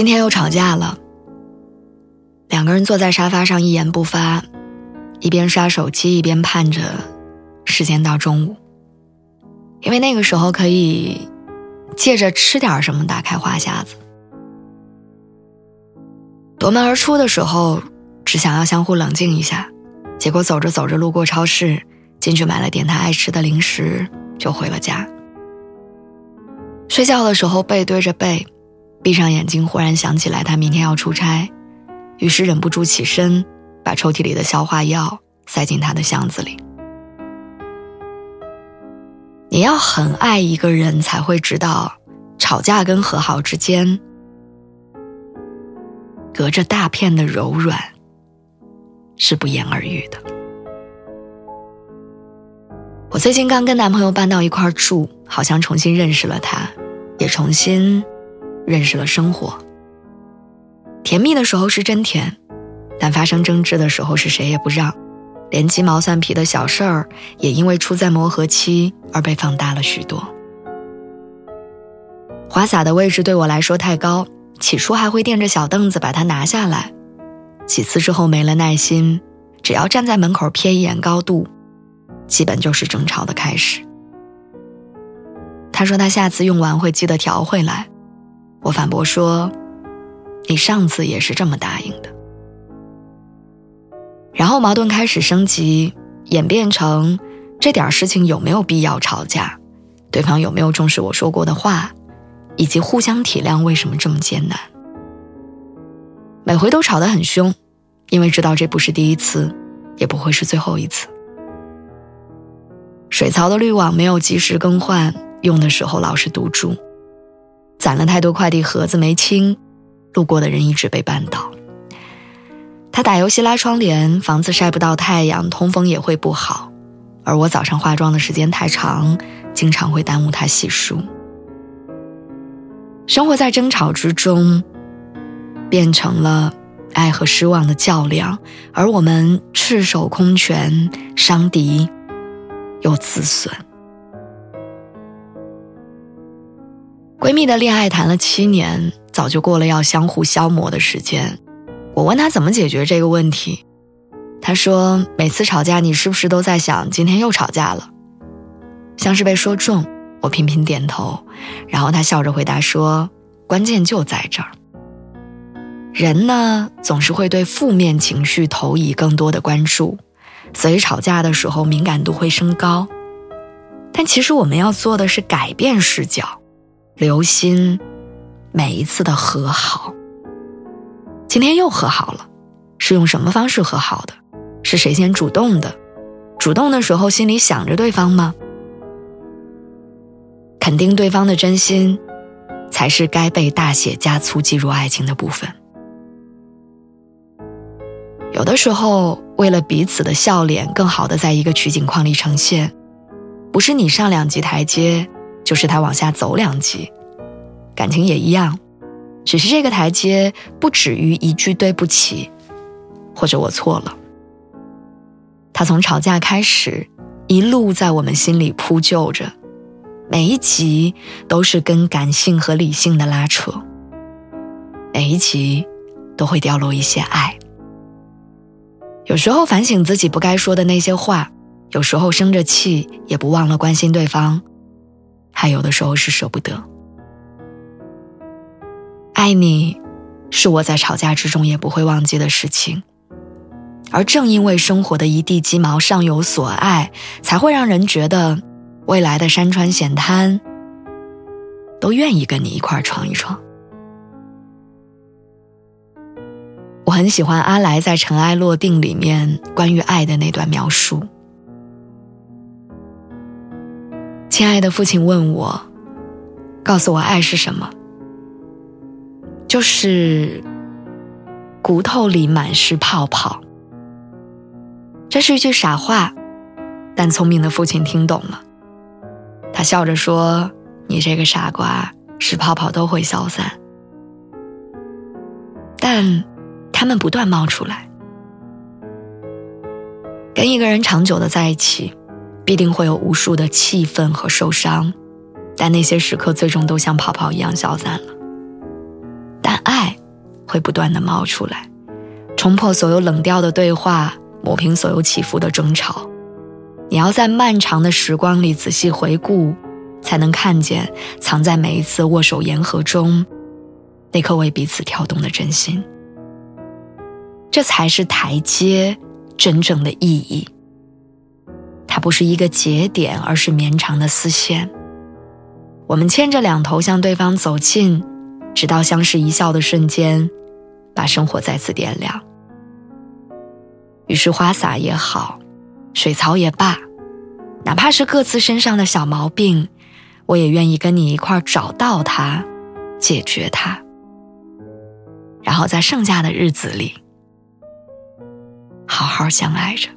今天又吵架了，两个人坐在沙发上一言不发，一边刷手机一边盼着时间到中午，因为那个时候可以借着吃点什么打开话匣子。夺门而出的时候，只想要相互冷静一下，结果走着走着路过超市，进去买了点他爱吃的零食，就回了家。睡觉的时候背对着背。闭上眼睛，忽然想起来他明天要出差，于是忍不住起身，把抽屉里的消化药塞进他的箱子里。你要很爱一个人，才会知道，吵架跟和好之间，隔着大片的柔软，是不言而喻的。我最近刚跟男朋友搬到一块住，好像重新认识了他，也重新。认识了生活，甜蜜的时候是真甜，但发生争执的时候是谁也不让，连鸡毛蒜皮的小事儿也因为处在磨合期而被放大了许多。花洒的位置对我来说太高，起初还会垫着小凳子把它拿下来，几次之后没了耐心，只要站在门口瞥一眼高度，基本就是争吵的开始。他说他下次用完会记得调回来。我反驳说：“你上次也是这么答应的。”然后矛盾开始升级，演变成这点事情有没有必要吵架，对方有没有重视我说过的话，以及互相体谅为什么这么艰难。每回都吵得很凶，因为知道这不是第一次，也不会是最后一次。水槽的滤网没有及时更换，用的时候老是堵住。攒了太多快递盒子没清，路过的人一直被绊倒。他打游戏拉窗帘，房子晒不到太阳，通风也会不好。而我早上化妆的时间太长，经常会耽误他洗漱。生活在争吵之中，变成了爱和失望的较量，而我们赤手空拳，伤敌又自损。闺蜜的恋爱谈了七年，早就过了要相互消磨的时间。我问她怎么解决这个问题，她说每次吵架，你是不是都在想今天又吵架了？像是被说中，我频频点头。然后她笑着回答说：“关键就在这儿。人呢，总是会对负面情绪投以更多的关注，所以吵架的时候敏感度会升高。但其实我们要做的是改变视角。”留心每一次的和好。今天又和好了，是用什么方式和好的？是谁先主动的？主动的时候心里想着对方吗？肯定对方的真心，才是该被大写加粗记入爱情的部分。有的时候，为了彼此的笑脸更好的在一个取景框里呈现，不是你上两级台阶。就是他往下走两级，感情也一样，只是这个台阶不止于一句对不起，或者我错了。他从吵架开始，一路在我们心里铺就着，每一集都是跟感性和理性的拉扯，每一集都会掉落一些爱。有时候反省自己不该说的那些话，有时候生着气也不忘了关心对方。还有的时候是舍不得，爱你，是我在吵架之中也不会忘记的事情。而正因为生活的一地鸡毛尚有所爱，才会让人觉得，未来的山川险滩，都愿意跟你一块闯一闯。我很喜欢阿来在《尘埃落定》里面关于爱的那段描述。亲爱的父亲问我：“告诉我爱是什么？”就是骨头里满是泡泡。这是一句傻话，但聪明的父亲听懂了。他笑着说：“你这个傻瓜，是泡泡都会消散，但它们不断冒出来。跟一个人长久的在一起，必定会有无数的气愤和受伤，但那些时刻最终都像泡泡一样消散了。但爱会不断的冒出来，冲破所有冷掉的对话。”抹平所有起伏的争吵，你要在漫长的时光里仔细回顾，才能看见藏在每一次握手言和中，那颗为彼此跳动的真心。这才是台阶真正的意义。不是一个节点，而是绵长的丝线。我们牵着两头向对方走近，直到相视一笑的瞬间，把生活再次点亮。于是花洒也好，水槽也罢，哪怕是各自身上的小毛病，我也愿意跟你一块找到它，解决它，然后在剩下的日子里，好好相爱着。